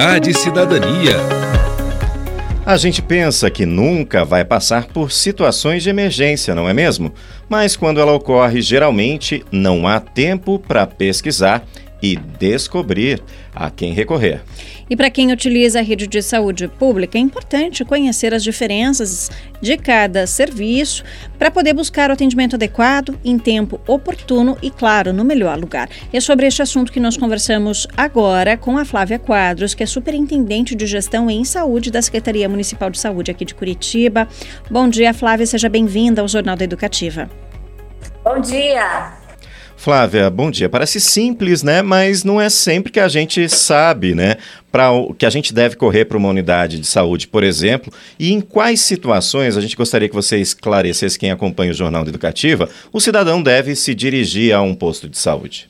Unidade Cidadania. A gente pensa que nunca vai passar por situações de emergência, não é mesmo? Mas quando ela ocorre, geralmente não há tempo para pesquisar e descobrir a quem recorrer. E para quem utiliza a rede de saúde pública, é importante conhecer as diferenças de cada serviço para poder buscar o atendimento adequado, em tempo oportuno e, claro, no melhor lugar. E é sobre este assunto que nós conversamos agora com a Flávia Quadros, que é superintendente de gestão em saúde da Secretaria Municipal de Saúde aqui de Curitiba. Bom dia, Flávia, seja bem-vinda ao Jornal da Educativa. Bom dia! Flávia, bom dia. Parece simples, né? Mas não é sempre que a gente sabe, né? Para o que a gente deve correr para uma unidade de saúde, por exemplo, e em quais situações a gente gostaria que você esclarecesse quem acompanha o Jornal da Educativa, o cidadão deve se dirigir a um posto de saúde.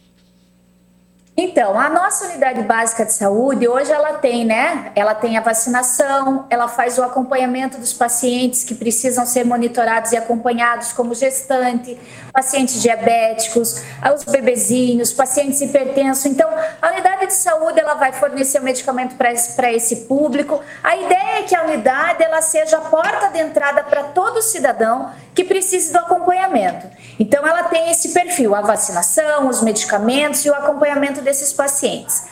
Então, a nossa unidade básica de saúde, hoje ela tem, né? Ela tem a vacinação, ela faz o acompanhamento dos pacientes que precisam ser monitorados e acompanhados, como gestante, pacientes diabéticos, os bebezinhos, pacientes hipertensos. Então, a unidade de saúde ela vai fornecer o medicamento para esse, esse público. A ideia é que a unidade ela seja a porta de entrada para todo cidadão que precise do acompanhamento. Então, ela tem esse perfil: a vacinação, os medicamentos e o acompanhamento desses pacientes.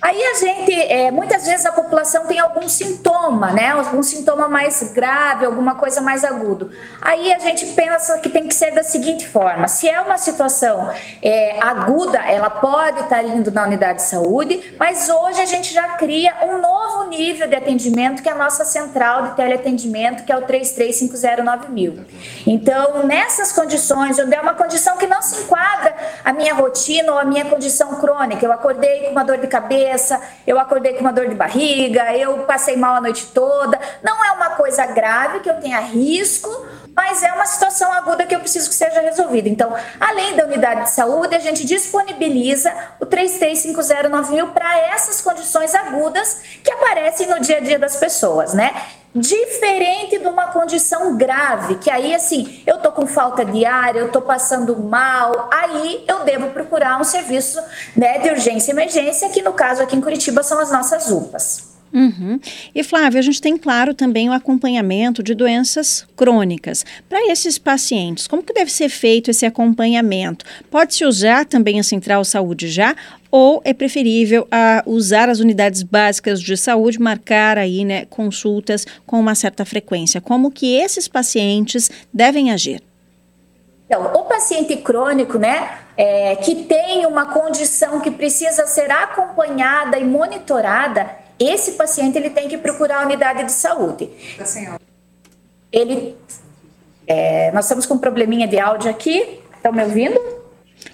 Aí a gente, é, muitas vezes a população tem algum sintoma, né? Algum sintoma mais grave, alguma coisa mais agudo. Aí a gente pensa que tem que ser da seguinte forma: se é uma situação é, aguda, ela pode estar indo na unidade de saúde, mas hoje a gente já cria um novo nível de atendimento que a nossa central de teleatendimento, que é o 33509000. Então, nessas condições, onde é uma condição que não se enquadra a minha rotina ou a minha condição crônica, eu acordei com uma dor de cabeça, eu acordei com uma dor de barriga, eu passei mal a noite toda. Não é uma coisa grave que eu tenha risco, mas é uma situação aguda que eu preciso que seja resolvida. Então, além da unidade de saúde, a gente disponibiliza o 33509000 para essas condições agudas que aparecem no dia a dia das pessoas, né? Diferente de uma condição grave, que aí assim, eu tô com falta de ar, eu tô passando mal, aí eu devo procurar um serviço né, de urgência e emergência, que no caso aqui em Curitiba são as nossas UPAs. Uhum. E Flávia, a gente tem claro também o acompanhamento de doenças crônicas. Para esses pacientes, como que deve ser feito esse acompanhamento? Pode-se usar também a Central Saúde já ou é preferível a, usar as unidades básicas de saúde, marcar aí né, consultas com uma certa frequência? Como que esses pacientes devem agir? Então, o paciente crônico, né, é, que tem uma condição que precisa ser acompanhada e monitorada, esse paciente ele tem que procurar a unidade de saúde. Ele, é, nós estamos com um probleminha de áudio aqui. Estão me ouvindo?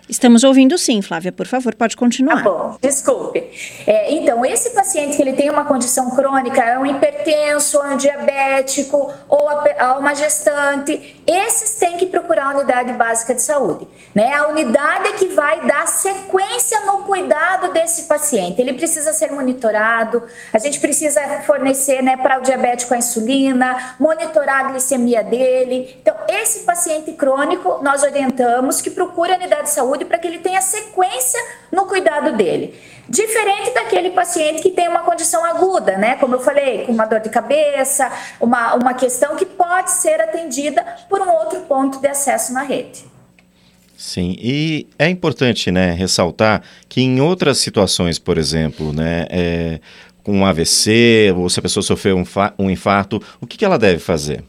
Estamos ouvindo sim, Flávia, por favor, pode continuar. Tá bom, desculpe. É, então, esse paciente que ele tem uma condição crônica, é um hipertenso, é um diabético ou uma gestante, esses têm que procurar a unidade básica de saúde. Né? A unidade é que vai dar sequência no cuidado desse paciente. Ele precisa ser monitorado, a gente precisa fornecer né, para o diabético a insulina, monitorar a glicemia dele. Então, esse paciente crônico, nós orientamos que procure a unidade de saúde saúde para que ele tenha sequência no cuidado dele. Diferente daquele paciente que tem uma condição aguda, né? Como eu falei, com uma dor de cabeça, uma, uma questão que pode ser atendida por um outro ponto de acesso na rede. Sim, e é importante, né, ressaltar que em outras situações, por exemplo, né, é, com um AVC, ou se a pessoa sofreu um, um infarto, o que, que ela deve fazer?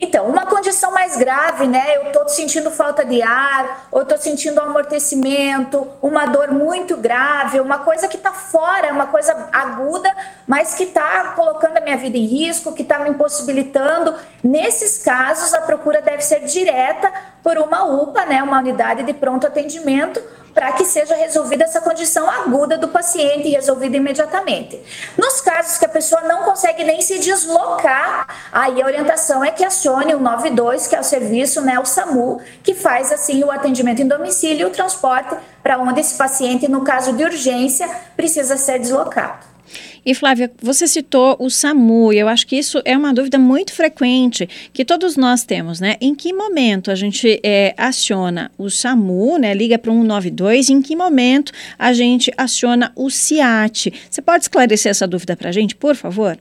Então, uma condição mais grave, né? Eu estou sentindo falta de ar, ou estou sentindo amortecimento, uma dor muito grave, uma coisa que está fora, uma coisa aguda, mas que está colocando a minha vida em risco, que está me impossibilitando. Nesses casos, a procura deve ser direta por uma UPA, né? Uma unidade de pronto atendimento, para que seja resolvida essa condição aguda do paciente e resolvida imediatamente. Nos casos que a pessoa não consegue nem se deslocar, aí a orientação é que acione o 92, que é o serviço, né, o SAMU, que faz assim o atendimento em domicílio e o transporte para onde esse paciente, no caso de urgência, precisa ser deslocado. E Flávia, você citou o SAMU, e eu acho que isso é uma dúvida muito frequente que todos nós temos, né? Em que momento a gente é, aciona o SAMU, né? Liga para o 192, e em que momento a gente aciona o CIAT? Você pode esclarecer essa dúvida para a gente, por favor?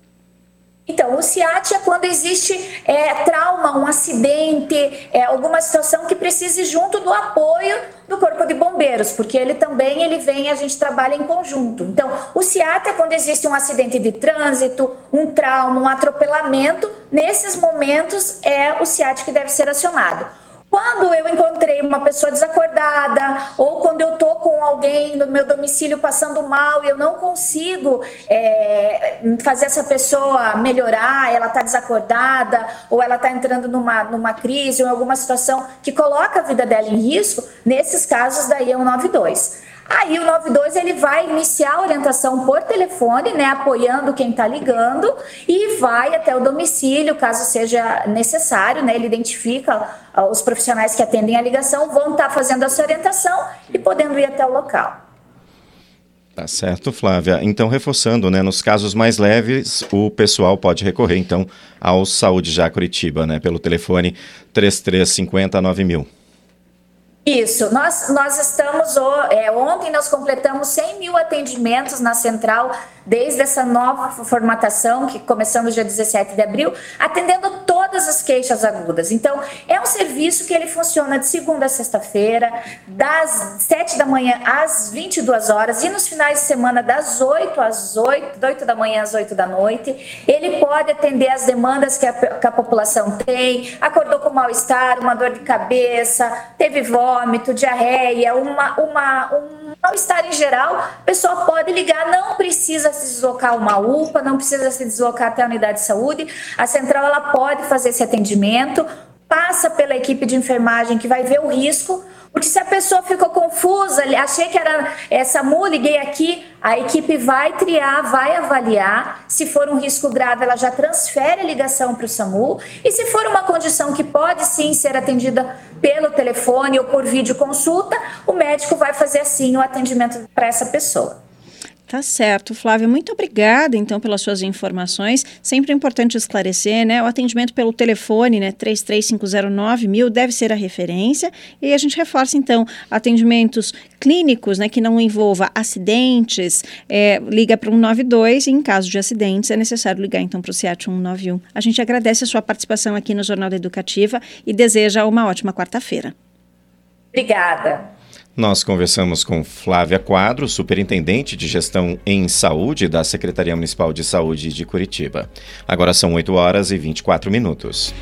Então, o CIAT é quando existe é, trauma, um acidente, é, alguma situação que precise junto do apoio do Corpo de Bombeiros, porque ele também ele vem, a gente trabalha em conjunto. Então, o CIAT é quando existe um acidente de trânsito, um trauma, um atropelamento. Nesses momentos é o CIAT que deve ser acionado. Quando eu encontrei uma pessoa desacordada, ou quando eu tô com alguém no meu domicílio passando mal e eu não consigo é, fazer essa pessoa melhorar, ela tá desacordada, ou ela tá entrando numa, numa crise, ou em alguma situação que coloca a vida dela em risco, nesses casos daí é o 92. Aí o 92 ele vai iniciar a orientação por telefone, né, apoiando quem está ligando e vai até o domicílio, caso seja necessário, né, ele identifica os profissionais que atendem a ligação, vão estar tá fazendo essa orientação e podendo ir até o local. Tá certo, Flávia. Então, reforçando, né, nos casos mais leves, o pessoal pode recorrer, então, ao Saúde Já Curitiba, né, pelo telefone 3350 9000. Isso, nós, nós estamos, é, ontem nós completamos 100 mil atendimentos na central, desde essa nova formatação, que começamos dia 17 de abril, atendendo todas as queixas agudas. Então, é um serviço que ele funciona de segunda a sexta-feira, das 7 da manhã às 22 horas, e nos finais de semana, das 8 às 8, 8 da manhã às 8 da noite. Ele pode atender as demandas que a, que a população tem, acordou com mal-estar, uma dor de cabeça, teve vômito, diarreia, uma, uma, um mal-estar em geral, a pessoa pode ligar, não precisa se deslocar uma UPA, não precisa se deslocar até a unidade de saúde. A central ela pode fazer esse atendimento, passa pela equipe de enfermagem que vai ver o risco, porque se a pessoa ficou confusa, achei que era essa MU, liguei aqui, a equipe vai triar, vai avaliar. Se for um risco grave, ela já transfere a ligação para o SAMU. E se for uma condição que pode sim ser atendida pelo telefone ou por videoconsulta, o médico vai fazer assim o atendimento para essa pessoa. Tá certo, Flávia. Muito obrigada, então, pelas suas informações. Sempre é importante esclarecer, né? O atendimento pelo telefone, né? 33509 mil deve ser a referência. E a gente reforça, então, atendimentos clínicos, né? Que não envolva acidentes, é, liga para o 192 e, em caso de acidentes, é necessário ligar, então, para o CIAT 191. A gente agradece a sua participação aqui no Jornal da Educativa e deseja uma ótima quarta-feira. Obrigada. Nós conversamos com Flávia Quadro, superintendente de gestão em saúde da Secretaria Municipal de Saúde de Curitiba. Agora são 8 horas e 24 minutos.